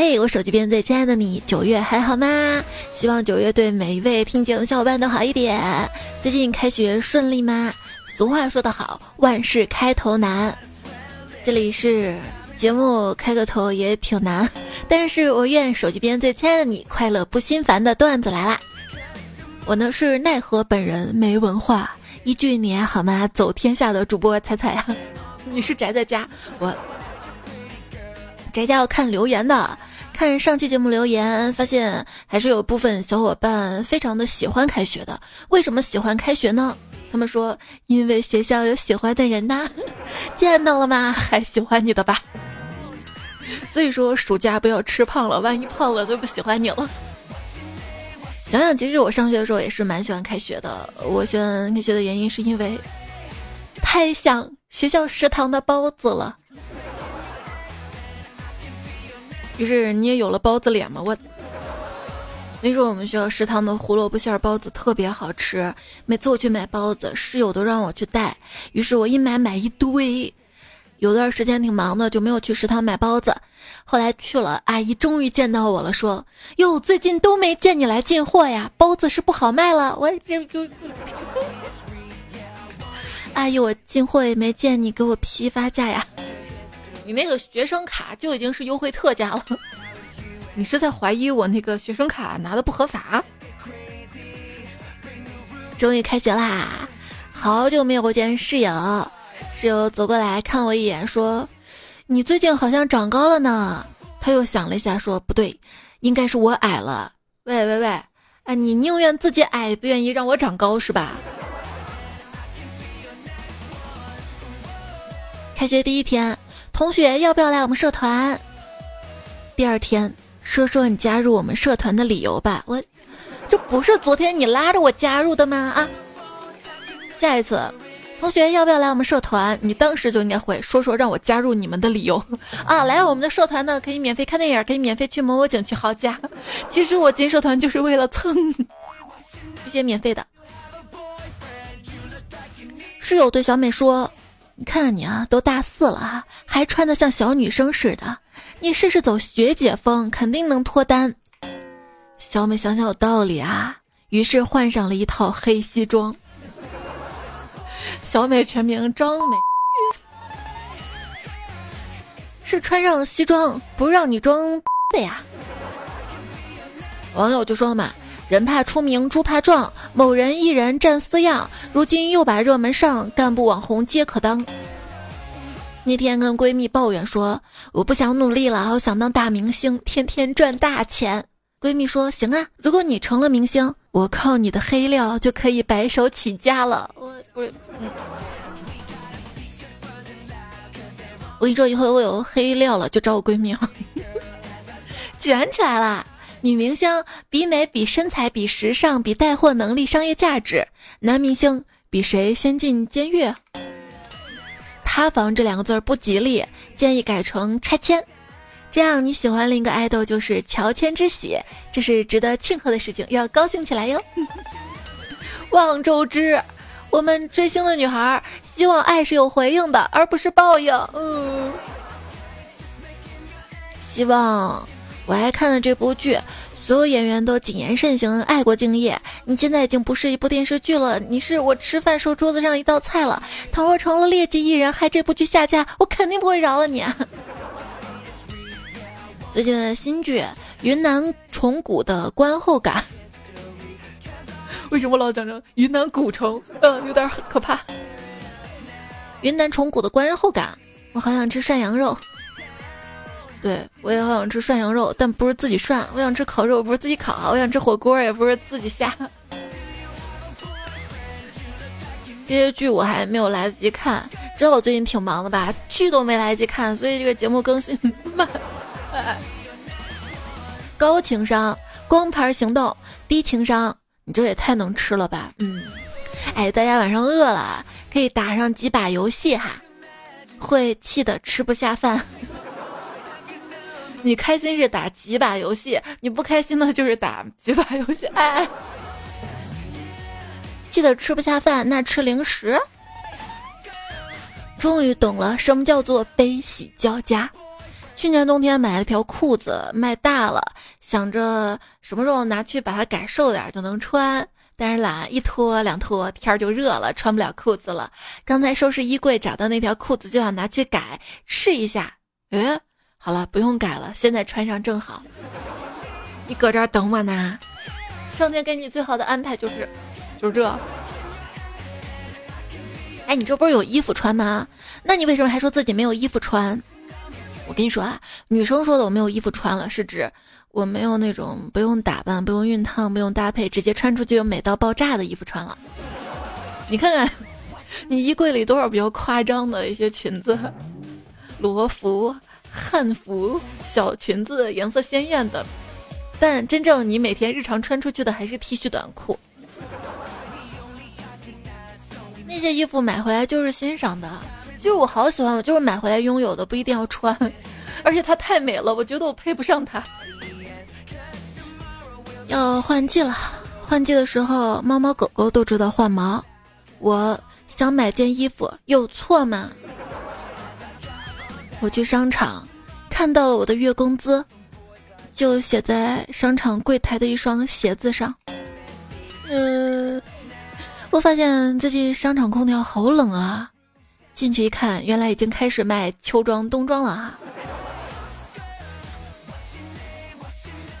嘿，我手机边最亲爱的你，九月还好吗？希望九月对每一位听节目小伙伴都好一点。最近开学顺利吗？俗话说得好，万事开头难。这里是节目开个头也挺难，但是我愿手机边最亲爱的你快乐不心烦的段子来啦。我呢是奈何本人没文化，一句你还好吗？走天下的主播彩彩啊，你是宅在家，我宅家要看留言的，看上期节目留言，发现还是有部分小伙伴非常的喜欢开学的。为什么喜欢开学呢？他们说，因为学校有喜欢的人呐，见到了吗？还喜欢你的吧。所以说，暑假不要吃胖了，万一胖了都不喜欢你了。想想，其实我上学的时候也是蛮喜欢开学的。我喜欢开学的原因是因为太想学校食堂的包子了。于是你也有了包子脸嘛？我。那时候我们学校食堂的胡萝卜馅包子特别好吃，每次我去买包子，室友都让我去带，于是我一买买一堆。有段时间挺忙的，就没有去食堂买包子。后来去了，阿姨终于见到我了，说：“哟，最近都没见你来进货呀，包子是不好卖了。”我这就，阿姨，我进货也没见你给我批发价呀，你那个学生卡就已经是优惠特价了。你是在怀疑我那个学生卡拿的不合法？终于开学啦！好久没有过见室友，室友走过来看我一眼，说：“你最近好像长高了呢。”他又想了一下，说：“不对，应该是我矮了。”喂喂喂，哎，你宁愿自己矮，不愿意让我长高是吧？开学第一天，同学要不要来我们社团？第二天。说说你加入我们社团的理由吧，我这不是昨天你拉着我加入的吗？啊，下一次，同学要不要来我们社团？你当时就应该会说说让我加入你们的理由啊！来我们的社团呢，可以免费看电影，可以免费去某某景区豪家。其实我进社团就是为了蹭一些免费的。室友对小美说：“你看你啊，都大四了，还穿的像小女生似的。”你试试走学姐风，肯定能脱单。小美想想有道理啊，于是换上了一套黑西装。小美全名张美是穿上西装不让你装的呀。网友就说了嘛，人怕出名猪怕壮，某人一人占四样，如今又把热门上，干部网红皆可当。那天跟闺蜜抱怨说：“我不想努力了，我想当大明星，天天赚大钱。”闺蜜说：“行啊，如果你成了明星，我靠你的黑料就可以白手起家了。”我不是，我跟你说，以后我有黑料了就找我闺蜜，卷起来了。女明星比美、比身材、比时尚、比带货能力、商业价值；男明星比谁先进监狱。塌房这两个字儿不吉利，建议改成拆迁，这样你喜欢另一个爱豆就是乔迁之喜，这是值得庆贺的事情，要高兴起来哟。望周知，我们追星的女孩希望爱是有回应的，而不是报应。嗯，希望我还看了这部剧。所有演员都谨言慎行，爱国敬业。你现在已经不是一部电视剧了，你是我吃饭时候桌子上一道菜了。倘若成了劣迹艺人，害这部剧下架，我肯定不会饶了你。最近的新剧《云南虫谷的观后感》，为什么老讲成云南古城？嗯，有点可怕。云南虫谷的观后感，我好想吃涮羊肉。对，我也好想吃涮羊肉，但不是自己涮；我想吃烤肉，不是自己烤；我想吃火锅，也不是自己下。这些剧我还没有来得及看，知道我最近挺忙的吧？剧都没来得及看，所以这个节目更新慢。高情商，光盘行动；低情商，你这也太能吃了吧？嗯，哎，大家晚上饿了可以打上几把游戏哈，会气得吃不下饭。你开心是打几把游戏，你不开心呢就是打几把游戏。哎，气得吃不下饭，那吃零食。终于懂了什么叫做悲喜交加。去年冬天买了条裤子，卖大了，想着什么时候拿去把它改瘦点就能穿，但是懒，一脱两脱天儿就热了，穿不了裤子了。刚才收拾衣柜找到那条裤子，就想拿去改试一下。诶，好了，不用改了，现在穿上正好。你搁这儿等我呢，上天给你最好的安排就是，就是这。哎，你这不是有衣服穿吗？那你为什么还说自己没有衣服穿？我跟你说啊，女生说的我没有衣服穿了，是指我没有那种不用打扮、不用熨烫、不用搭配，直接穿出去就美到爆炸的衣服穿了。你看看，你衣柜里多少比较夸张的一些裙子，罗服、汉服、小裙子，颜色鲜艳的，但真正你每天日常穿出去的还是 T 恤短裤。那些衣服买回来就是欣赏的，就是我好喜欢，我就是买回来拥有的，不一定要穿。而且它太美了，我觉得我配不上它。要换季了，换季的时候，猫猫狗狗都知道换毛。我想买件衣服，有错吗？我去商场，看到了我的月工资，就写在商场柜台的一双鞋子上。嗯。我发现最近商场空调好冷啊！进去一看，原来已经开始卖秋装冬装了啊！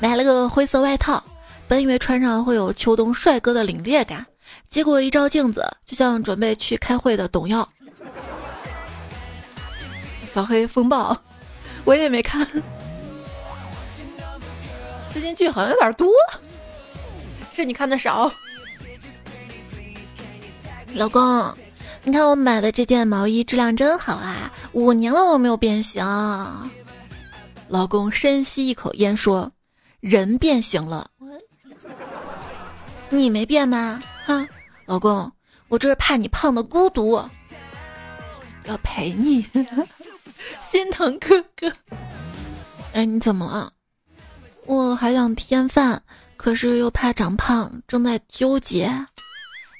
买了个灰色外套，本以为穿上会有秋冬帅哥的凛冽感，结果一照镜子，就像准备去开会的董耀。扫黑风暴，我也没看。最近剧好像有点多，是你看的少。老公，你看我买的这件毛衣质量真好啊，五年了都没有变形。老公深吸一口烟说：“人变形了，你没变吗？”哈，老公，我这是怕你胖的孤独，要陪你，心疼哥哥。哎，你怎么了？我还想添饭，可是又怕长胖，正在纠结。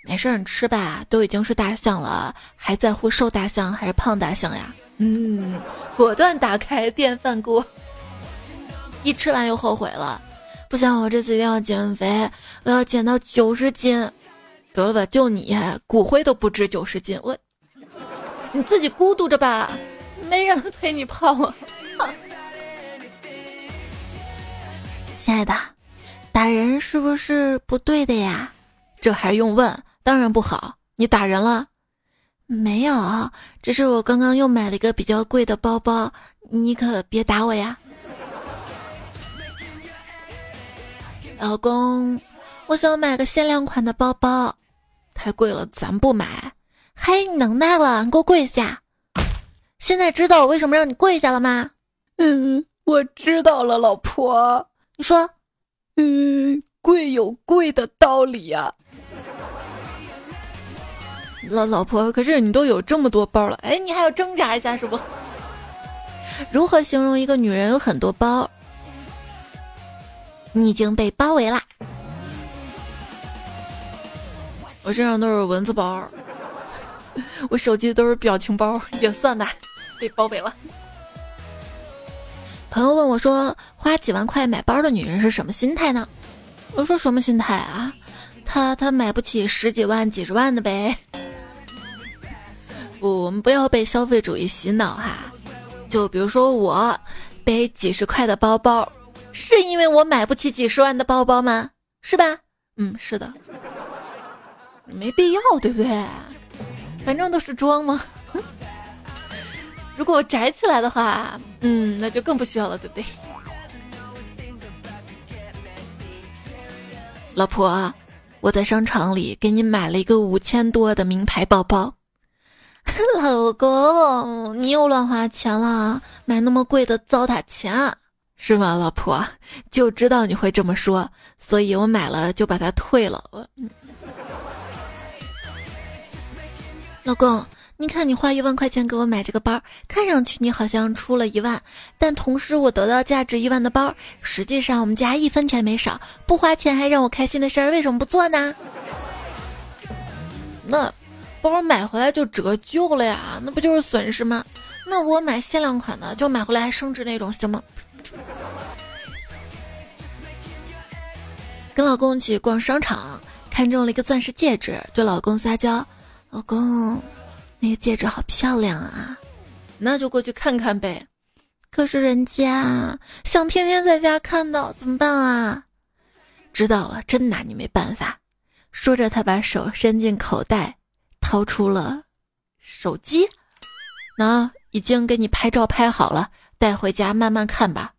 没事儿，你吃吧，都已经是大象了，还在乎瘦大象还是胖大象呀？嗯，果断打开电饭锅，一吃完又后悔了，不行，我这次一定要减肥，我要减到九十斤。得了吧，就你骨灰都不值九十斤，我你自己孤独着吧，没人陪你泡啊。亲爱的，打人是不是不对的呀？这还用问？当然不好，你打人了？没有，只是我刚刚又买了一个比较贵的包包，你可别打我呀。老公，我想买个限量款的包包，太贵了，咱不买。嘿，你能耐了，你给我跪下！现在知道我为什么让你跪下了吗？嗯，我知道了，老婆。你说，嗯，贵有贵的道理呀。老老婆，可是你都有这么多包了，哎，你还要挣扎一下是不？如何形容一个女人有很多包？你已经被包围啦！我身上都是蚊子包，我手机都是表情包，也算吧，被包围了。朋友问我说：“花几万块买包的女人是什么心态呢？”我说：“什么心态啊？她她买不起十几万、几十万的呗。”不，我们不要被消费主义洗脑哈。就比如说我背几十块的包包，是因为我买不起几十万的包包吗？是吧？嗯，是的，没必要，对不对？反正都是装嘛。如果我宅起来的话，嗯，那就更不需要了，对不对？老婆，我在商场里给你买了一个五千多的名牌包包。老公，你又乱花钱了，买那么贵的糟蹋钱，是吗？老婆就知道你会这么说，所以我买了就把它退了。老公，你看你花一万块钱给我买这个包，看上去你好像出了一万，但同时我得到价值一万的包，实际上我们家一分钱没少，不花钱还让我开心的事儿，为什么不做呢？那。包买回来就折旧了呀，那不就是损失吗？那我买限量款的，就买回来还升值那种，行吗？跟老公一起逛商场，看中了一个钻石戒指，对老公撒娇：“老公，那个戒指好漂亮啊！”那就过去看看呗。可是人家想天天在家看到，怎么办啊？知道了，真拿你没办法。说着，他把手伸进口袋，掏出了手机。那已经给你拍照拍好了，带回家慢慢看吧。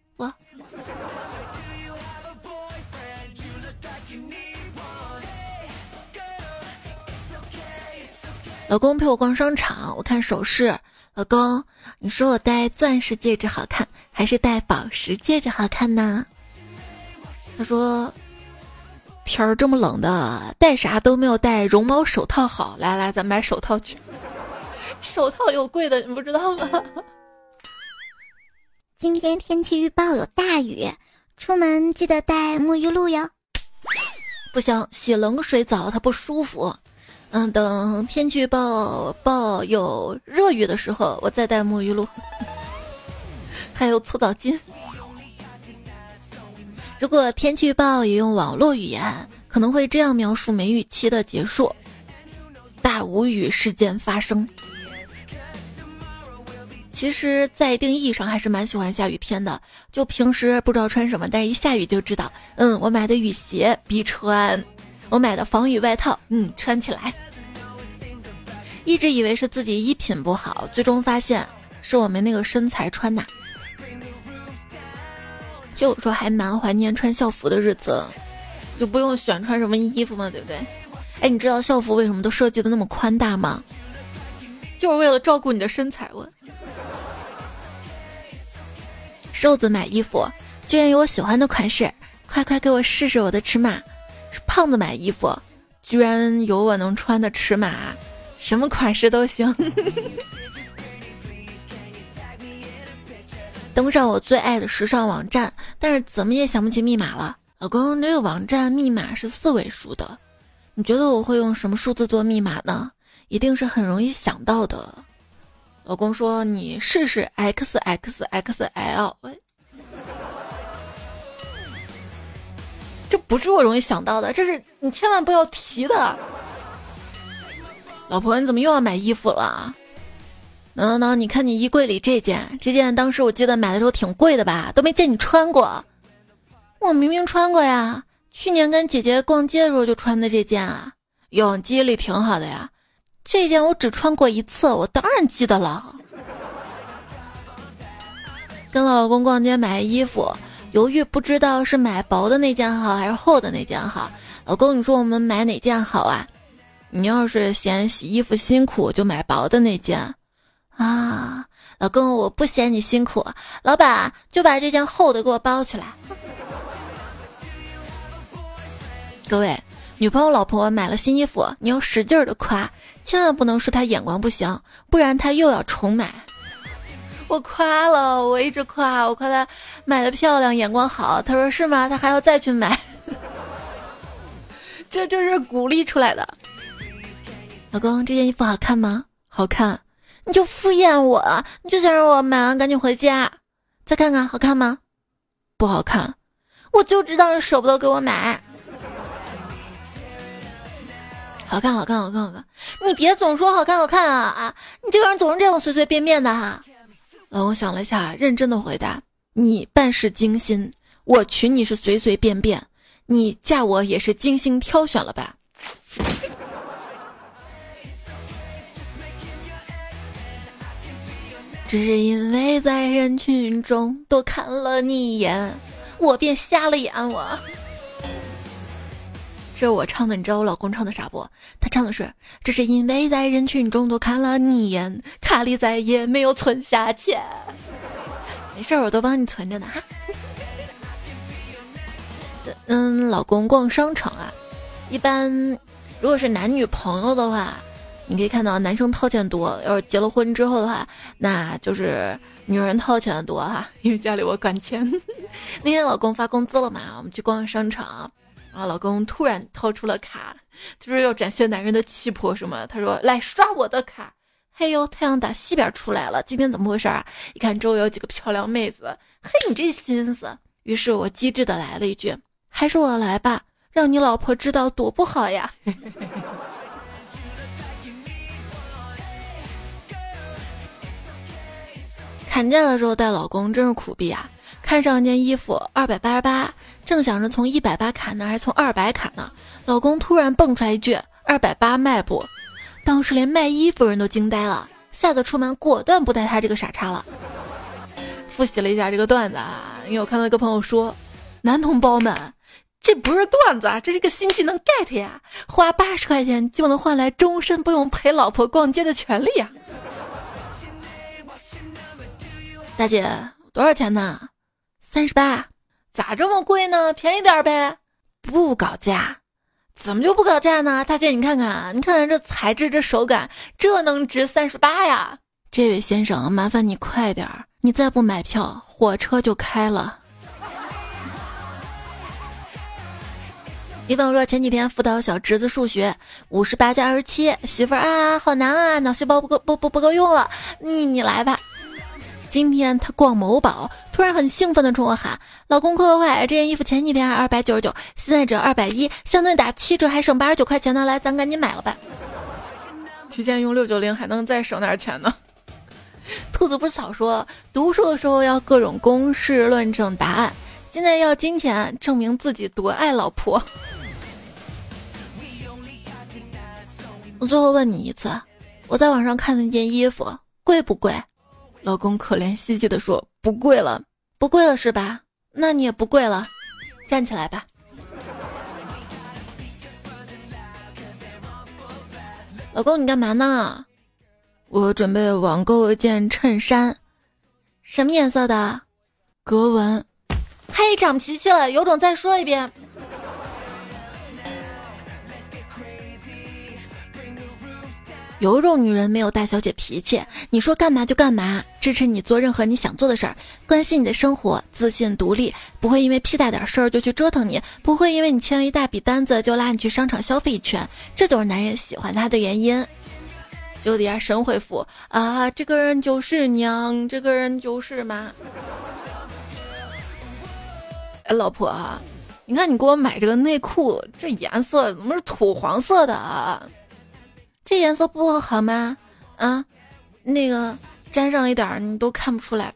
老公陪我逛商场，我看首饰。老公，你说我戴钻石戒指好看，还是戴宝石戒指好看呢？他说：“天儿这么冷的，戴啥都没有戴绒毛手套好。来来，咱买手套去。手套有贵的，你不知道吗？”今天天气预报有大雨，出门记得带沐浴露哟。不行，洗冷水澡它不舒服。嗯，等天气预报报有热雨的时候，我再带沐浴露，还有搓澡巾。如果天气预报也用网络语言，可能会这样描述梅雨期的结束：大无语事件发生。其实，在一定意义上还是蛮喜欢下雨天的。就平时不知道穿什么，但是一下雨就知道，嗯，我买的雨鞋必穿。我买的防雨外套，嗯，穿起来。一直以为是自己衣品不好，最终发现是我们那个身材穿的。就有时候还蛮怀念穿校服的日子，就不用选穿什么衣服嘛，对不对？哎，你知道校服为什么都设计的那么宽大吗？就是为了照顾你的身材。我瘦子买衣服居然有我喜欢的款式，快快给我试试我的尺码。胖子买衣服，居然有我能穿的尺码，什么款式都行。登上我最爱的时尚网站，但是怎么也想不起密码了。老公，这个网站密码是四位数的，你觉得我会用什么数字做密码呢？一定是很容易想到的。老公说：“你试试 X X X L。”这不是我容易想到的，这是你千万不要提的。老婆，你怎么又要买衣服了？能能能，你看你衣柜里这件，这件当时我记得买的时候挺贵的吧，都没见你穿过。我明明穿过呀，去年跟姐姐逛街的时候就穿的这件啊。哟，记忆力挺好的呀，这件我只穿过一次，我当然记得了。跟老公逛街买衣服。犹豫不知道是买薄的那件好还是厚的那件好，老公，你说我们买哪件好啊？你要是嫌洗衣服辛苦，就买薄的那件啊。老公，我不嫌你辛苦，老板就把这件厚的给我包起来。各位，女朋友、老婆买了新衣服，你要使劲的夸，千万不能说她眼光不行，不然她又要重买。我夸了，我一直夸，我夸他买的漂亮，眼光好。他说是吗？他还要再去买，这这是鼓励出来的。老公，这件衣服好看吗？好看。你就敷衍我，你就想让我买完赶紧回家。再看看，好看吗？不好看。我就知道你舍不得给我买。好看，好看，好看，好看。你别总说好看，好看啊啊！你这个人总是这样随随便便的哈。老公想了一下，认真的回答：“你办事精心，我娶你是随随便便，你嫁我也是精心挑选了吧？”只是因为在人群中多看了你一眼，我便瞎了眼。我。这是我唱的，你知道我老公唱的啥不？他唱的是：只是因为在人群中多看了你一眼，卡里再也没有存下钱。没事，我都帮你存着呢。哈。嗯，老公逛商场啊，一般如果是男女朋友的话，你可以看到男生掏钱多；要是结了婚之后的话，那就是女人掏钱的多哈，因为家里我管钱。那天老公发工资了嘛，我们去逛商场。啊！老公突然掏出了卡，他说要展现男人的气魄什么？他说来刷我的卡。嘿呦，太阳打西边出来了，今天怎么回事啊？一看周围有几个漂亮妹子，嘿，你这心思。于是我机智的来了一句，还是我来吧，让你老婆知道多不好呀。砍价的时候带老公真是苦逼啊！看上一件衣服二百八十八，正想着从一百八砍呢，还是从二百砍呢？老公突然蹦出来一句：“二百八卖不？”当时连卖衣服人都惊呆了，下次出门果断不带他这个傻叉了。复习了一下这个段子啊，因为我看到一个朋友说：“男同胞们，这不是段子啊，这是个新技能 get 呀！花八十块钱就能换来终身不用陪老婆逛街的权利呀！”大姐，多少钱呢？三十八，咋这么贵呢？便宜点呗。不搞价，怎么就不搞价呢？大姐，你看看，你看看这材质，这手感，这能值三十八呀？这位先生，麻烦你快点儿，你再不买票，火车就开了。一朋友说，前几天辅导小侄子数学，五十八加二十七，媳妇儿啊，好难啊，脑细胞不够不不不够用了，你你来吧。今天他逛某宝，突然很兴奋的冲我喊：“老公快快快！这件衣服前几天还二百九十九，现在只要二百一，相当于打七折，还省八十九块钱呢！来，咱赶紧买了吧。提前用六九零还能再省点钱呢。”兔子不是早说读书的时候要各种公式论证答案，现在要金钱证明自己多爱老婆。我最后问你一次，我在网上看的那件衣服贵不贵？老公可怜兮兮的说：“不贵了，不贵了是吧？那你也不贵了，站起来吧。”老公，你干嘛呢？我准备网购一件衬衫，什么颜色的？格纹。嘿，长脾气了，有种再说一遍。有种女人没有大小姐脾气，你说干嘛就干嘛，支持你做任何你想做的事儿，关心你的生活，自信独立，不会因为屁大点事儿就去折腾你，不会因为你签了一大笔单子就拉你去商场消费一圈，这就是男人喜欢她的原因。就底下神回复啊，这个人就是娘，这个人就是妈。哎，老婆，你看你给我买这个内裤，这颜色怎么是土黄色的啊？这颜色不好吗？啊，那个沾上一点儿你都看不出来。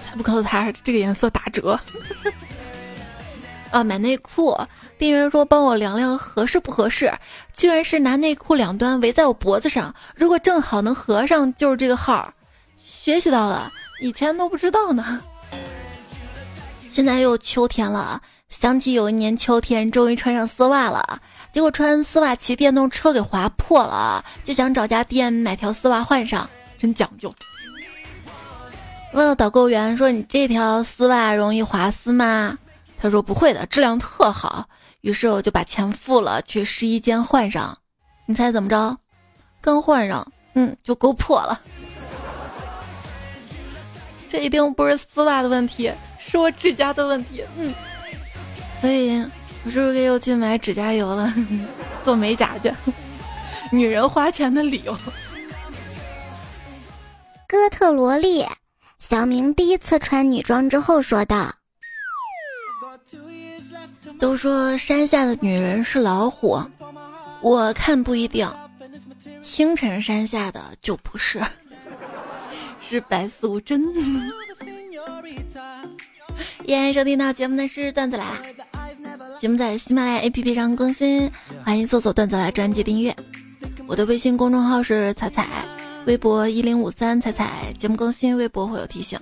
才不告诉他这个颜色打折。啊，买内裤，店员说帮我量量合适不合适，居然是拿内裤两端围在我脖子上，如果正好能合上就是这个号。学习到了，以前都不知道呢。现在又秋天了，想起有一年秋天终于穿上丝袜了。结果穿丝袜骑电动车给划破了，就想找家店买条丝袜换上，真讲究。问了导购员说：“你这条丝袜容易滑丝吗？”他说：“不会的，质量特好。”于是我就把钱付了，去试衣间换上。你猜怎么着？刚换上，嗯，就勾破了。这一定不是丝袜的问题，是我指甲的问题。嗯，所以。我是不是又去买指甲油了？做美甲去。女人花钱的理由。哥特萝莉，小明第一次穿女装之后说道：“都说山下的女人是老虎，我看不一定。清晨山下的就不是，是白素贞。”依然收听到节目的是段子来了。节目在喜马拉雅 APP 上更新，欢迎搜索“段子来”专辑订阅。我的微信公众号是彩彩，微博一零五三彩彩。节目更新，微博会有提醒。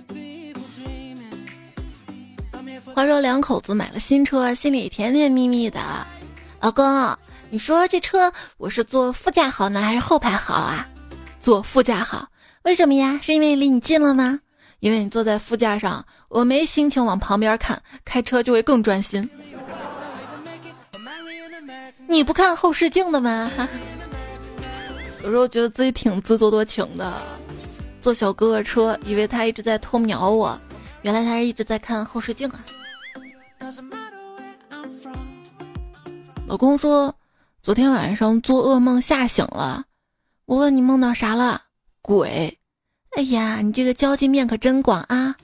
话说两口子买了新车，心里甜甜蜜蜜的。老公，你说这车我是坐副驾好呢，还是后排好啊？坐副驾好，为什么呀？是因为离你近了吗？因为你坐在副驾上，我没心情往旁边看，开车就会更专心。你不看后视镜的吗？有时候觉得自己挺自作多情的，坐小哥哥车，以为他一直在偷瞄我，原来他是一直在看后视镜啊。老公说，昨天晚上做噩梦吓醒了。我问你梦到啥了？鬼。哎呀，你这个交际面可真广啊！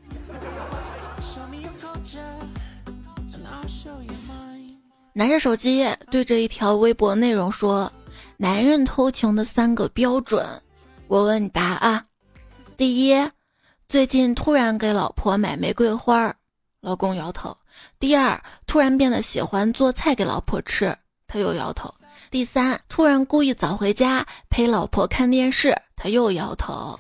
拿着手机对着一条微博内容说：“男人偷情的三个标准。”我问你答啊。第一，最近突然给老婆买玫瑰花，老公摇头。第二，突然变得喜欢做菜给老婆吃，他又摇头。第三，突然故意早回家陪老婆看电视，他又摇头。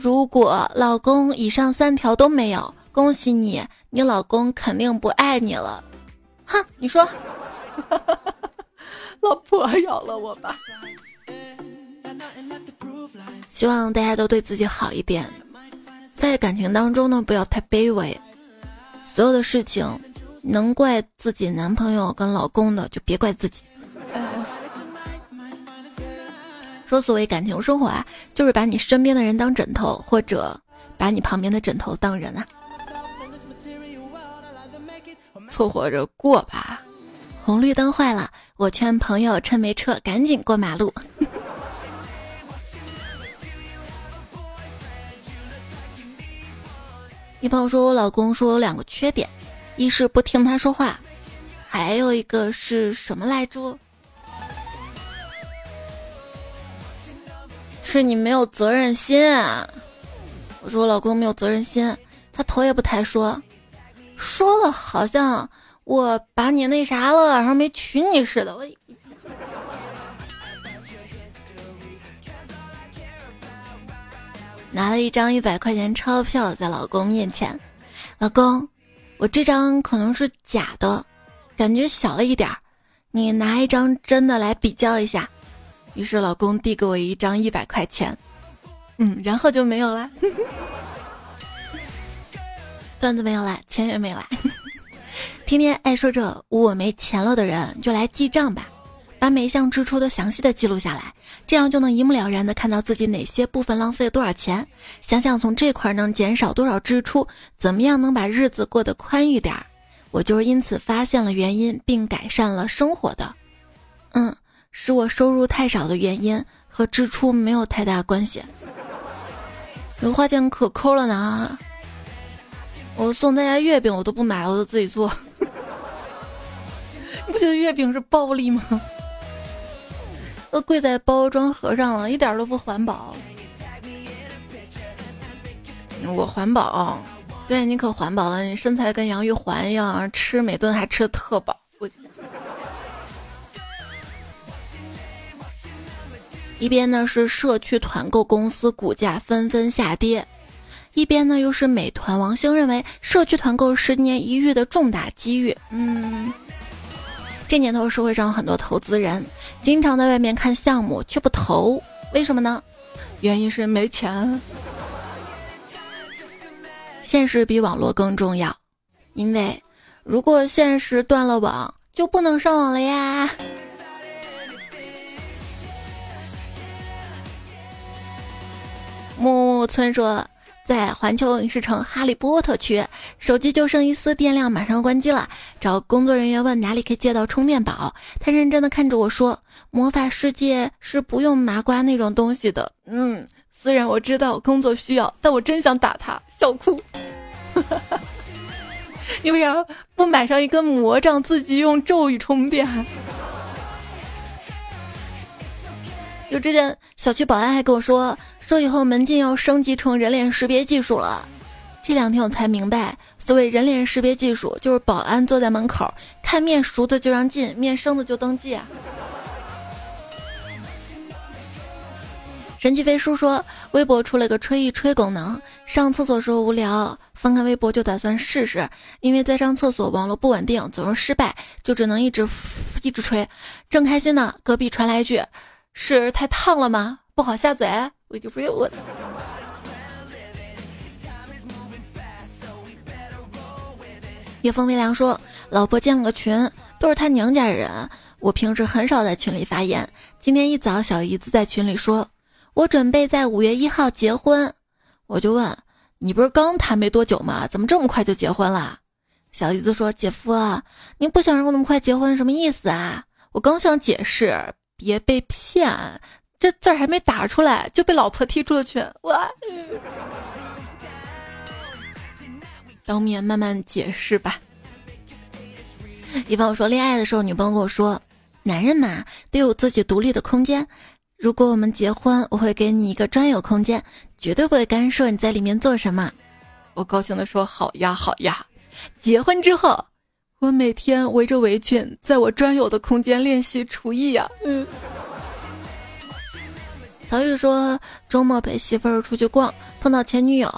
如果老公以上三条都没有，恭喜你，你老公肯定不爱你了。哼，你说，老婆咬了我吧。希望大家都对自己好一点，在感情当中呢，不要太卑微。所有的事情，能怪自己男朋友跟老公的，就别怪自己。说所谓感情生活啊，就是把你身边的人当枕头，或者把你旁边的枕头当人啊。凑合着过吧。红绿灯坏了，我劝朋友趁没车赶紧过马路。一朋友说，我老公说有两个缺点，一是不听他说话，还有一个是什么来着？是你没有责任心。我说我老公没有责任心，他头也不抬说，说了好像我把你那啥了，然后没娶你似的。我拿了一张一百块钱钞票在老公面前，老公，我这张可能是假的，感觉小了一点儿，你拿一张真的来比较一下。于是老公递给我一张一百块钱，嗯，然后就没有了，段子没有了，钱也没有了。天天爱说着我没钱了的人，就来记账吧，把每一项支出都详细的记录下来，这样就能一目了然的看到自己哪些部分浪费了多少钱，想想从这块能减少多少支出，怎么样能把日子过得宽裕点儿。我就是因此发现了原因，并改善了生活的，嗯。是我收入太少的原因，和支出没有太大关系。油花酱可抠了呢，我送大家月饼我都不买，我都自己做。你 不觉得月饼是暴利吗？都贵在包装盒上了，一点都不环保。我环保，对你可环保了，你身材跟杨玉环一样，吃每顿还吃的特饱。我。一边呢是社区团购公司股价纷纷下跌，一边呢又是美团王兴认为社区团购十年一遇的重大机遇。嗯，这年头社会上很多投资人经常在外面看项目却不投，为什么呢？原因是没钱。现实比网络更重要，因为如果现实断了网，就不能上网了呀。木木村说，在环球影视城哈利波特区，手机就剩一丝电量，马上关机了。找工作人员问哪里可以借到充电宝，他认真的看着我说：“魔法世界是不用麻瓜那种东西的。”嗯，虽然我知道工作需要，但我真想打他，笑哭。你为啥不买上一根魔杖，自己用咒语充电？有之前小区保安还跟我说。说以后门禁要升级成人脸识别技术了，这两天我才明白，所谓人脸识别技术就是保安坐在门口，看面熟的就让进，面生的就登记啊。神奇飞书说，微博出了个吹一吹功能，上厕所时候无聊，翻看微博就打算试试，因为在上厕所网络不稳定，总是失败，就只能一直一直吹。正开心呢，隔壁传来一句：“是太烫了吗？不好下嘴。”我就不要我。夜风微凉说：“老婆建了个群，都是他娘家人。我平时很少在群里发言。今天一早，小姨子在群里说，我准备在五月一号结婚。我就问，你不是刚谈没多久吗？怎么这么快就结婚了？小姨子说：“姐夫，您不想让我那么快结婚，什么意思啊？”我刚想解释，别被骗，这字儿还没打出来就被老婆踢出去。我当面慢慢解释吧。一朋友说，恋爱的时候，女朋友跟我说：“男人嘛，得有自己独立的空间。如果我们结婚，我会给你一个专有空间，绝对不会干涉你在里面做什么。”我高兴的说：“好呀，好呀。”结婚之后，我每天围着围裙，在我专有的空间练习厨艺呀。嗯。曹玉说，周末陪媳妇儿出去逛，碰到前女友，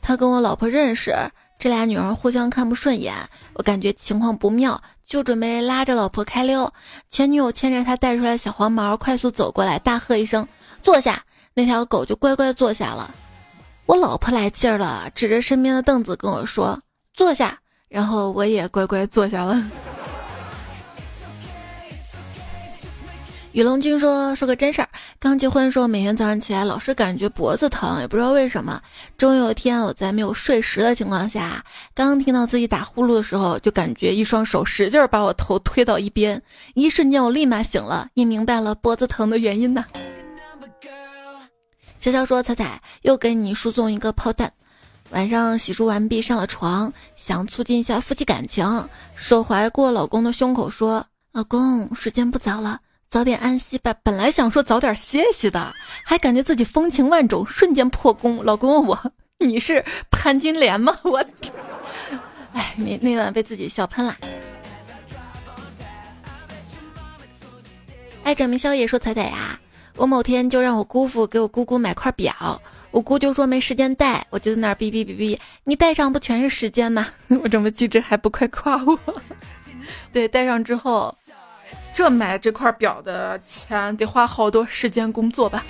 他跟我老婆认识，这俩女人互相看不顺眼，我感觉情况不妙，就准备拉着老婆开溜。前女友牵着他带出来小黄毛，快速走过来，大喝一声：“坐下！”那条狗就乖乖坐下了。我老婆来劲儿了，指着身边的凳子跟我说。坐下，然后我也乖乖坐下了。雨龙君说：“说个真事儿，刚结婚的时候，每天早上起来老是感觉脖子疼，也不知道为什么。终于有一天，我在没有睡实的情况下，刚听到自己打呼噜的时候，就感觉一双手使劲把我头推到一边，一瞬间我立马醒了，也明白了脖子疼的原因呢。”潇潇说：“彩彩又给你输送一个炮弹。”晚上洗漱完毕，上了床，想促进一下夫妻感情，手怀过老公的胸口，说：“老公，时间不早了，早点安息吧。”本来想说早点歇息的，还感觉自己风情万种，瞬间破功。老公问我：“你是潘金莲吗？”我，哎，那那晚被自己笑喷了。爱着明宵也说：“彩彩呀，我某天就让我姑父给我姑姑买块表。”我姑就说没时间戴，我就在那儿哔哔哔哔，你戴上不全是时间吗？我这么机智还不快夸我？对，戴上之后，这买这块表的钱得花好多时间工作吧。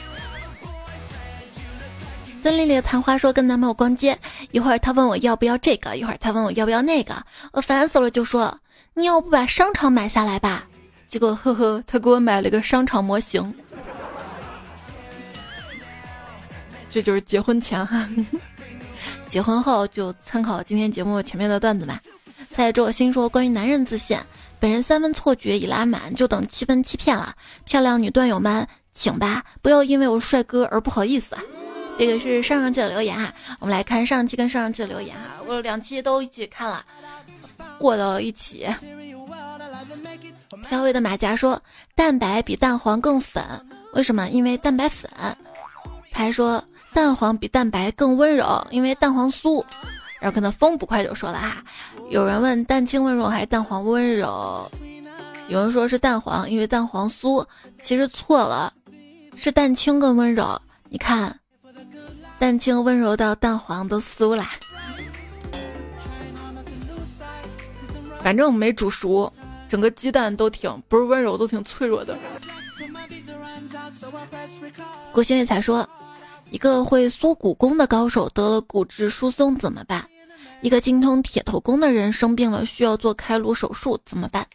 森林里的昙花说跟男朋友逛街，一会儿他问我要不要这个，一会儿他问我要不要那个，我烦死了，就说你要不把商场买下来吧？结果呵呵，他给我买了个商场模型。这就是结婚前哈，结婚后就参考今天节目前面的段子吧。在这我心说关于男人自信，本人三分错觉已拉满，就等七分欺骗了。漂亮女段友们，请吧，不要因为我帅哥而不好意思啊。这个是上上期的留言哈，我们来看上期跟上上期的留言哈，我两期都一起看了，过到一起。小伟的马甲说，蛋白比蛋黄更粉，为什么？因为蛋白粉。他还说。蛋黄比蛋白更温柔，因为蛋黄酥。然后可能风不快就说了哈，有人问蛋清温柔还是蛋黄温柔？有人说是蛋黄，因为蛋黄酥。其实错了，是蛋清更温柔。你看，蛋清温柔到蛋黄都酥啦。反正没煮熟，整个鸡蛋都挺不是温柔，都挺脆弱的。郭新伟才说。一个会缩骨功的高手得了骨质疏松怎么办？一个精通铁头功的人生病了需要做开颅手术怎么办？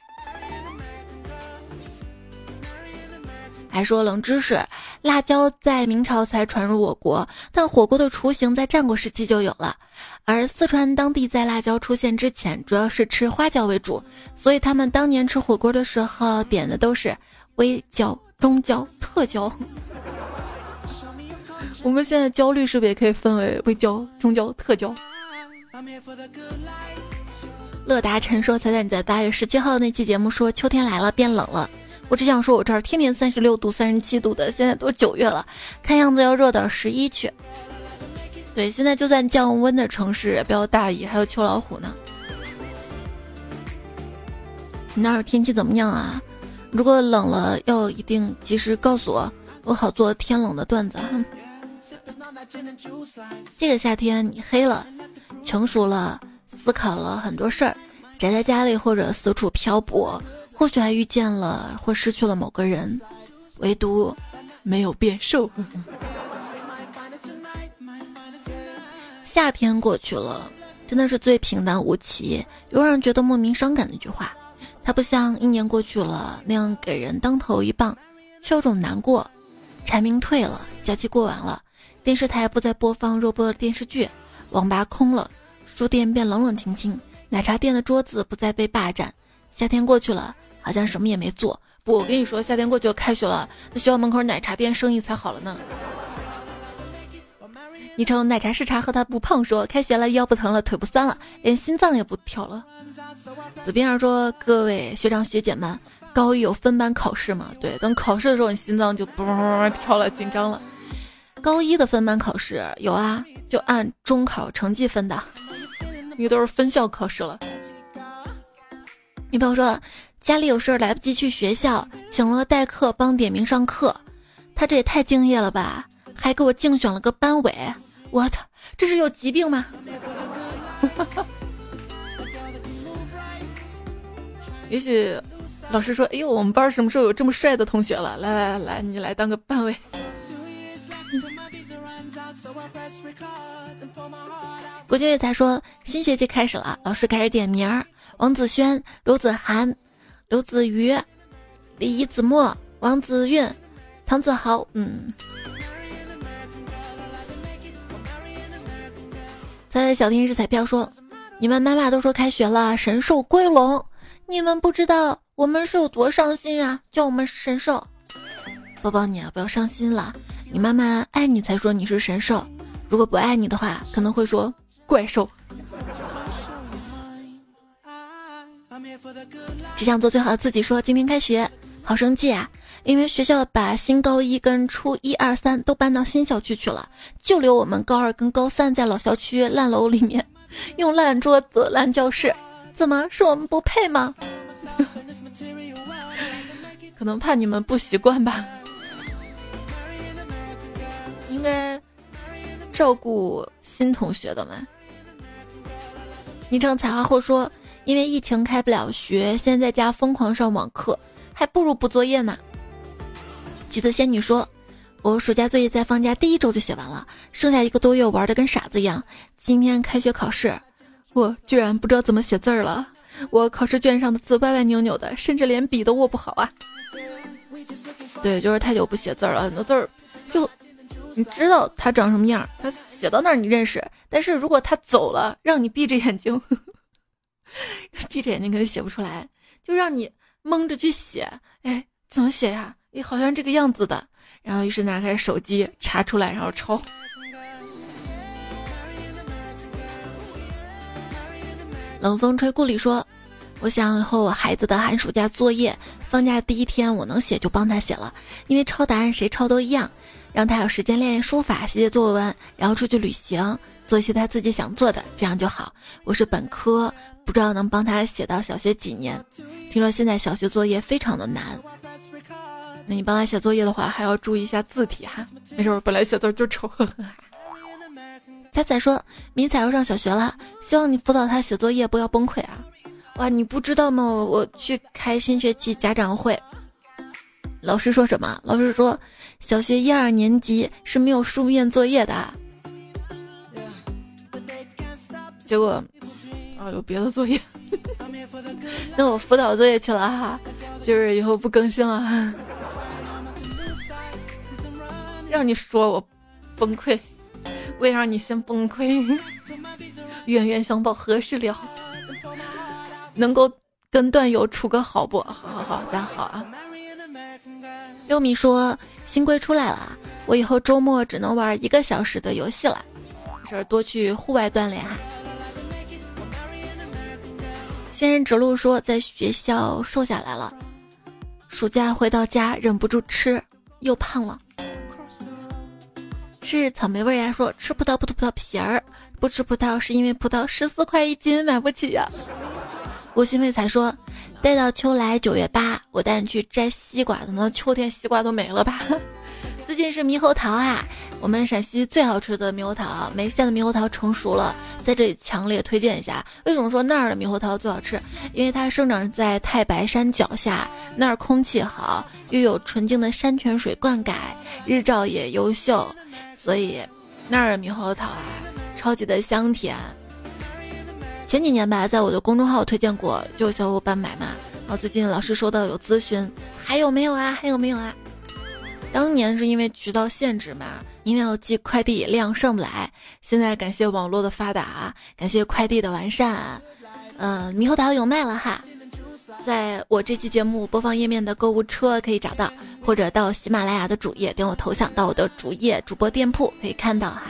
还说冷知识：辣椒在明朝才传入我国，但火锅的雏形在战国时期就有了。而四川当地在辣椒出现之前，主要是吃花椒为主，所以他们当年吃火锅的时候点的都是微椒、中椒、特椒。我们现在焦虑是不是也可以分为微焦、中焦、特焦？乐达晨说：“彩彩你在八月十七号那期节目说秋天来了变冷了，我只想说我这儿天天三十六度、三十七度的，现在都九月了，看样子要热到十一去。对，现在就算降温的城市也不要大意，还有秋老虎呢。你那儿天气怎么样啊？如果冷了，要一定及时告诉我，我好做天冷的段子。”这个夏天你黑了，成熟了，思考了很多事儿，宅在家里或者四处漂泊，或许还遇见了或失去了某个人，唯独没有变瘦。夏天过去了，真的是最平淡无奇又让人觉得莫名伤感的一句话。它不像一年过去了那样给人当头一棒，却有种难过。蝉鸣退了，假期过完了。电视台不再播放热播的电视剧，网吧空了，书店变冷冷清清，奶茶店的桌子不再被霸占。夏天过去了，好像什么也没做。不，我跟你说，夏天过去了，开学了，那学校门口奶茶店生意才好了呢。昵称奶茶视察和他不胖说，开学了，腰不疼了，腿不酸了，连心脏也不跳了。子冰儿说，各位学长学姐们，高一有分班考试吗？对，等考试的时候，你心脏就嘣跳了，紧张了。高一的分班考试有啊，就按中考成绩分的，因为都是分校考试了。女朋友说家里有事来不及去学校，请了代课帮点名上课，他这也太敬业了吧，还给我竞选了个班委，我操，这是有疾病吗？也许老师说，哎呦，我们班什么时候有这么帅的同学了？来来来，你来当个班委。郭靖月才说，新学期开始了，老师开始点名儿：王子轩、刘子涵、刘子瑜、李子墨、王子韵、唐子豪。嗯，在小天使彩票说，你们妈妈都说开学了，神兽归笼，你们不知道我们是有多伤心啊！叫我们神兽，宝宝你啊，不要伤心了。你妈妈爱你才说你是神兽，如果不爱你的话，可能会说怪兽。只想做最好的自己。说今天开学，好生气啊！因为学校把新高一跟初一、二、三都搬到新校区去了，就留我们高二跟高三在老校区烂楼里面，用烂桌子、烂教室。怎么是我们不配吗？可能怕你们不习惯吧。照顾新同学的嘛。昵称彩花后说，因为疫情开不了学，现在在家疯狂上网课，还不如不作业呢。橘子仙女说，我暑假作业在放假第一周就写完了，剩下一个多月玩的跟傻子一样。今天开学考试，我居然不知道怎么写字了。我考试卷上的字歪歪扭扭的，甚至连笔都握不好啊。对，就是太久不写字了，很多字就。你知道他长什么样？他写到那儿你认识，但是如果他走了，让你闭着眼睛，闭着眼睛肯定写不出来，就让你蒙着去写。哎，怎么写呀？哎，好像这个样子的。然后于是拿开手机查出来，然后抄。冷风吹故里说：“我想以后我孩子的寒暑假作业，放假第一天我能写就帮他写了，因为抄答案谁抄都一样。”让他有时间练练书法、写写作文，然后出去旅行，做一些他自己想做的，这样就好。我是本科，不知道能帮他写到小学几年。听说现在小学作业非常的难，那你帮他写作业的话，还要注意一下字体哈。没事，我本来写字就丑。彩彩说，明彩要上小学了，希望你辅导他写作业，不要崩溃啊！哇，你不知道吗？我去开新学期家长会。老师说什么？老师说，小学一二年级是没有书面作业的。结果，啊，有别的作业。那我辅导作业去了哈，就是以后不更新了。让你说我崩溃，我也让你先崩溃。冤冤相报何时了？能够跟段友处个好不？好好好，咱好啊。六米说：“新规出来了，我以后周末只能玩一个小时的游戏了，是多去户外锻炼啊。”仙人指路说：“在学校瘦下来了，暑假回到家忍不住吃，又胖了。”是草莓味呀，说吃葡萄不吐葡萄皮儿，不吃葡萄是因为葡萄十四块一斤买不起呀。郭新卫才说。待到秋来九月八，我带你去摘西瓜，等到秋天西瓜都没了吧？最近是猕猴桃啊，我们陕西最好吃的猕猴桃，眉县的猕猴桃成熟了，在这里强烈推荐一下。为什么说那儿的猕猴桃最好吃？因为它生长在太白山脚下，那儿空气好，又有纯净的山泉水灌溉，日照也优秀，所以那儿的猕猴桃啊，超级的香甜。前几年吧，在我的公众号推荐过，就有小伙伴买嘛。然后最近老是收到有咨询，还有没有啊？还有没有啊？当年是因为渠道限制嘛，因为要寄快递量上不来。现在感谢网络的发达，感谢快递的完善，嗯，猕猴桃有卖了哈，在我这期节目播放页面的购物车可以找到，或者到喜马拉雅的主页点我头像到我的主页主播店铺可以看到哈。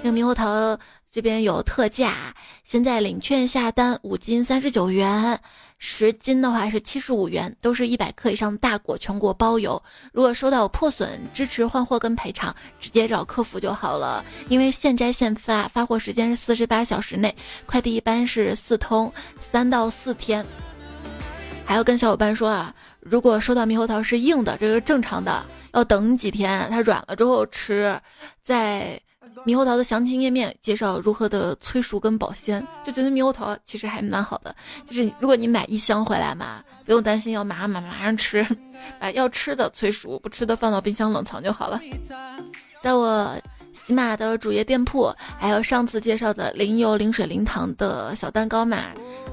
那个猕猴桃这边有特价，现在领券下单五斤三十九元。十斤的话是七十五元，都是一百克以上的大果，全国包邮。如果收到有破损，支持换货跟赔偿，直接找客服就好了。因为现摘现发，发货时间是四十八小时内，快递一般是四通，三到四天。还要跟小伙伴说啊，如果收到猕猴桃是硬的，这是正常的，要等几天，它软了之后吃，再。猕猴桃的详情页面介绍如何的催熟跟保鲜，就觉得猕猴桃其实还蛮好的。就是如果你买一箱回来嘛，不用担心要马上马马上吃，把要吃的催熟，不吃的放到冰箱冷藏就好了。在我喜马的主页店铺，还有上次介绍的零油零水零糖的小蛋糕嘛，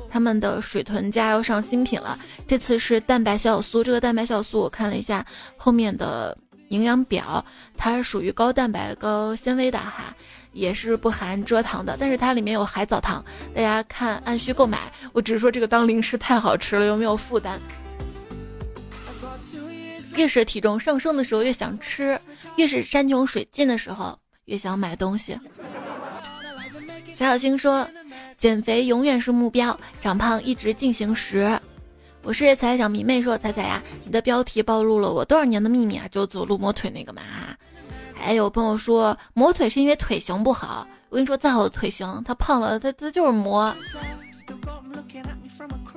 他们的水豚家要上新品了，这次是蛋白小酥。这个蛋白小酥我看了一下后面的。营养表，它是属于高蛋白、高纤维的哈，也是不含蔗糖的，但是它里面有海藻糖，大家看按需购买。我只是说这个当零食太好吃了，又没有负担。越是体重上升的时候越想吃，越是山穷水尽的时候越想买东西。小小星说，减肥永远是目标，长胖一直进行时。我是彩小迷妹说彩彩呀，你的标题暴露了我多少年的秘密啊！就走路磨腿那个嘛。还有朋友说磨腿是因为腿型不好，我跟你说再好的腿型，他胖了他他就是磨。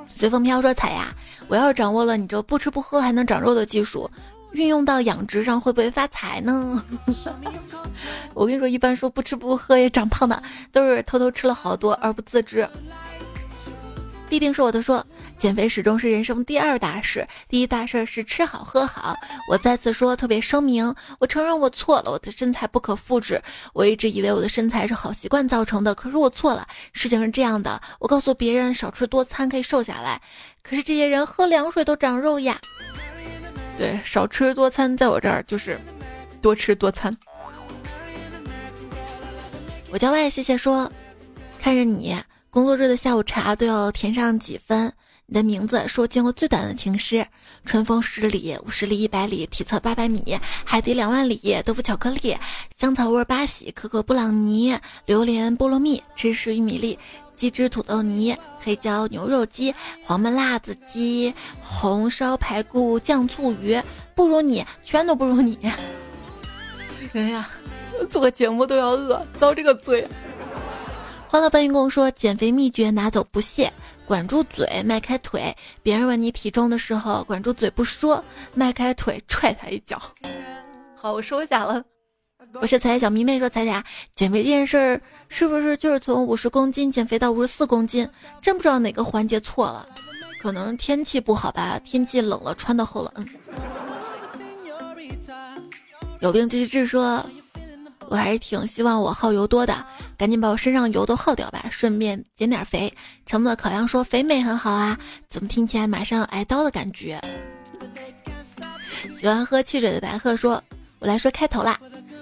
随风飘说彩呀，我要是掌握了你这不吃不喝还能长肉的技术，运用到养殖上会不会发财呢？我跟你说，一般说不吃不喝也长胖的，都是偷偷吃了好多而不自知。必定是我的说。减肥始终是人生第二大事，第一大事是吃好喝好。我再次说，特别声明，我承认我错了，我的身材不可复制。我一直以为我的身材是好习惯造成的，可是我错了。事情是这样的，我告诉别人少吃多餐可以瘦下来，可是这些人喝凉水都长肉呀。对，少吃多餐在我这儿就是多吃多餐。我叫外谢谢说，看着你工作日的下午茶都要填上几分。你的名字是我见过最短的情诗，春风十里，五十里，一百里，体测八百米，海底两万里，豆腐巧克力，香草味八喜，可可布朗尼，榴莲菠萝蜜，芝士玉米粒，鸡汁土豆泥，黑椒牛肉鸡，黄焖辣子鸡，红烧排骨酱醋鱼，不如你，全都不如你。哎呀，做个节目都要饿，遭这个罪。欢乐搬运工说减肥秘诀拿走不谢。管住嘴，迈开腿。别人问你体重的时候，管住嘴不说，迈开腿踹他一脚。好，我收下了。我是彩小迷妹，说彩彩减肥这件事儿是不是就是从五十公斤减肥到五十四公斤？真不知道哪个环节错了，可能天气不好吧？天气冷了，穿的厚了。嗯。有病继续治说。我还是挺希望我耗油多的，赶紧把我身上油都耗掉吧，顺便减点肥。沉默的烤羊说肥美很好啊，怎么听起来马上挨刀的感觉？喜欢喝汽水的白鹤说：“我来说开头啦，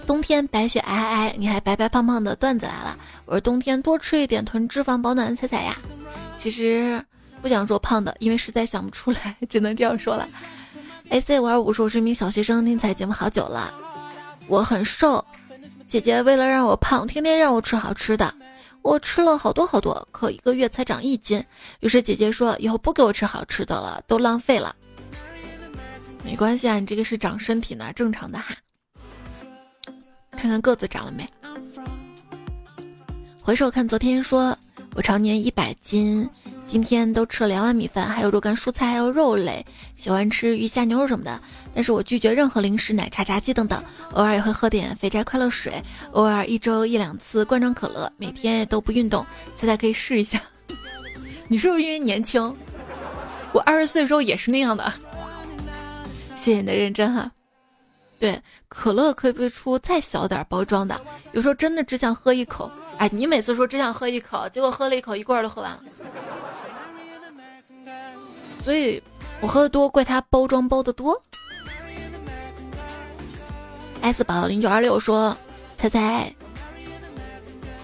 冬天白雪皑皑，你还白白胖胖的段子来了。我说冬天多吃一点囤脂肪保暖踩踩呀。其实不想说胖的，因为实在想不出来，只能这样说了。A C 五二五说我是一名小学生，听彩节目好久了，我很瘦。”姐姐为了让我胖，天天让我吃好吃的，我吃了好多好多，可一个月才长一斤。于是姐姐说以后不给我吃好吃的了，都浪费了。没关系啊，你这个是长身体呢，正常的哈。看看个子长了没？回首看昨天，说我常年一百斤。今天都吃了两碗米饭，还有若干蔬菜，还有肉类，喜欢吃鱼虾牛肉什么的。但是我拒绝任何零食、奶茶、炸鸡等等。偶尔也会喝点肥宅快乐水，偶尔一周一两次罐装可乐。每天都不运动，猜猜可以试一下。你是不是因为年轻？我二十岁的时候也是那样的。谢谢你的认真哈。对，可乐可以不出再小点包装的。有时候真的只想喝一口。哎，你每次说只想喝一口，结果喝了一口，一罐都喝完了。所以，我喝的多，怪他包装包的多。S 宝零九二六说：“猜猜，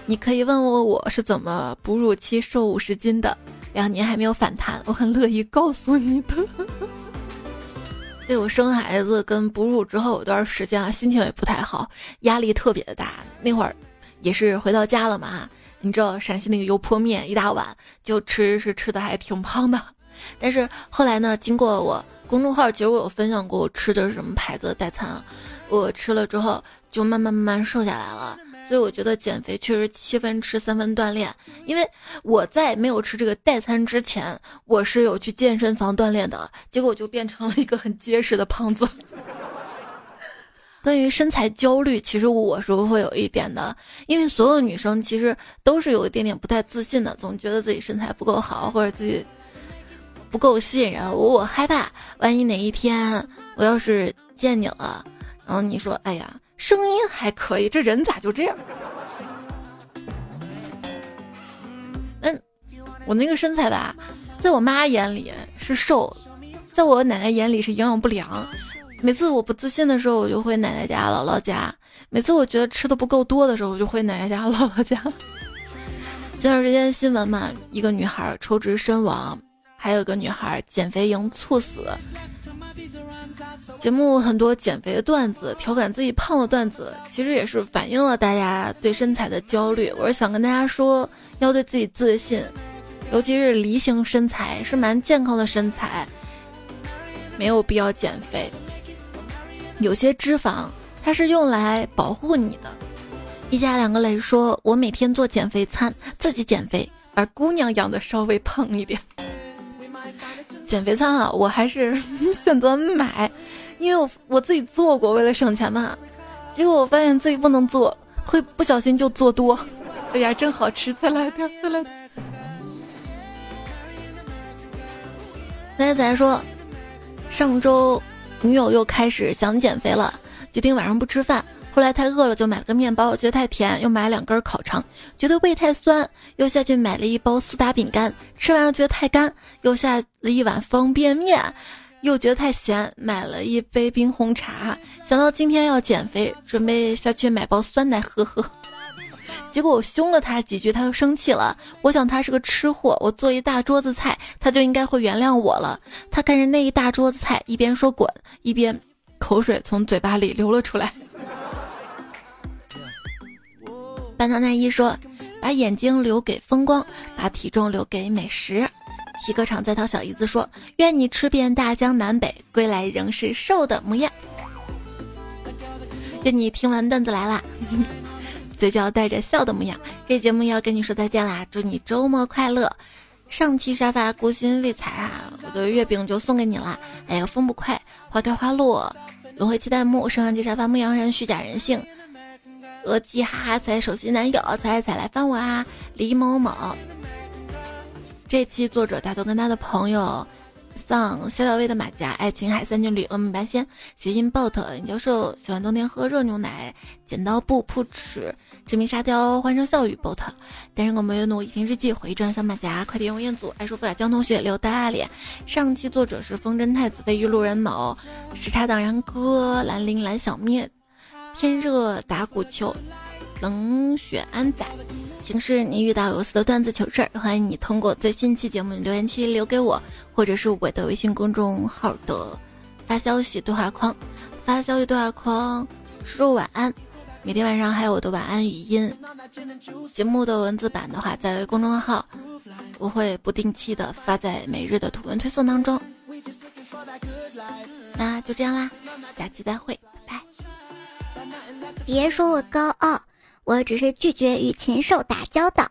你可以问问我是怎么哺乳期瘦五十斤的？两年还没有反弹，我很乐意告诉你的。对我生孩子跟哺乳之后有段时间啊，心情也不太好，压力特别的大。那会儿也是回到家了嘛，你知道陕西那个油泼面一大碗就吃，是吃的还挺胖的。但是后来呢，经过我公众号，其实我有分享过我吃的是什么牌子的代餐，我吃了之后就慢慢慢慢瘦下来了。所以我觉得减肥确实七分吃三分锻炼，因为我在没有吃这个代餐之前，我是有去健身房锻炼的，结果就变成了一个很结实的胖子。关于身材焦虑，其实我是会有一点的，因为所有女生其实都是有一点点不太自信的，总觉得自己身材不够好，或者自己不够吸引人。我我害怕，万一哪一天我要是见你了，然后你说，哎呀。声音还可以，这人咋就这样？嗯，我那个身材吧，在我妈眼里是瘦，在我奶奶眼里是营养不良。每次我不自信的时候，我就回奶奶家、姥姥家；每次我觉得吃的不够多的时候，我就回奶奶家、姥姥家。前段时间新闻嘛，一个女孩抽脂身亡，还有个女孩减肥营猝死。节目很多减肥的段子，调侃自己胖的段子，其实也是反映了大家对身材的焦虑。我是想跟大家说，要对自己自信，尤其是梨形身材是蛮健康的身材，没有必要减肥。有些脂肪它是用来保护你的。一家两个磊说，我每天做减肥餐，自己减肥，把姑娘养的稍微胖一点。减肥餐啊，我还是 选择买，因为我我自己做过，为了省钱嘛。结果我发现自己不能做，会不小心就做多。哎呀，真好吃，再来点，再来。仔仔说，上周女友又开始想减肥了，决定晚上不吃饭。后来太饿了，就买了个面包，觉得太甜，又买了两根烤肠，觉得胃太酸，又下去买了一包苏打饼干，吃完了觉得太干，又下了一碗方便面，又觉得太咸，买了一杯冰红茶。想到今天要减肥，准备下去买包酸奶喝喝。结果我凶了他几句，他又生气了。我想他是个吃货，我做一大桌子菜，他就应该会原谅我了。他看着那一大桌子菜，一边说滚，一边口水从嘴巴里流了出来。班纳奈一说：“把眼睛留给风光，把体重留给美食。”皮革厂在逃小姨子说：“愿你吃遍大江南北，归来仍是瘦的模样。”愿你听完段子来啦，嘴角带着笑的模样。这节目要跟你说再见啦，祝你周末快乐！上期沙发孤心未采啊，我的月饼就送给你啦。哎呀，风不快，花开花落，轮回期待木，升上期沙发牧羊人，虚假人性。额吉哈哈才手机男友，彩彩来翻我啊！李某某，这期作者大头跟他的朋友，丧小小薇的马甲，爱琴海三军旅，峨眉白仙，谐音 bot，尹教授喜欢冬天喝热牛奶，剪刀布铺尺，致命沙雕，欢声笑语 bot，单身狗没有怒，一瓶日记，回转小马甲，快递用彦祖，爱说服雅江同学，刘大脸，上期作者是风筝太子，被遇路人某，时差党然哥，兰陵蓝小灭。天热打鼓球，冷血安仔。平时你遇到有意思的段子糗事儿，欢迎你通过最新期节目留言区留给我，或者是我的微信公众号的发消息对话框，发消息对话框输入晚安。每天晚上还有我的晚安语音节目的文字版的话，在公众号我会不定期的发在每日的图文推送当中。那就这样啦，下期再会。拜别说我高傲，我只是拒绝与禽兽打交道。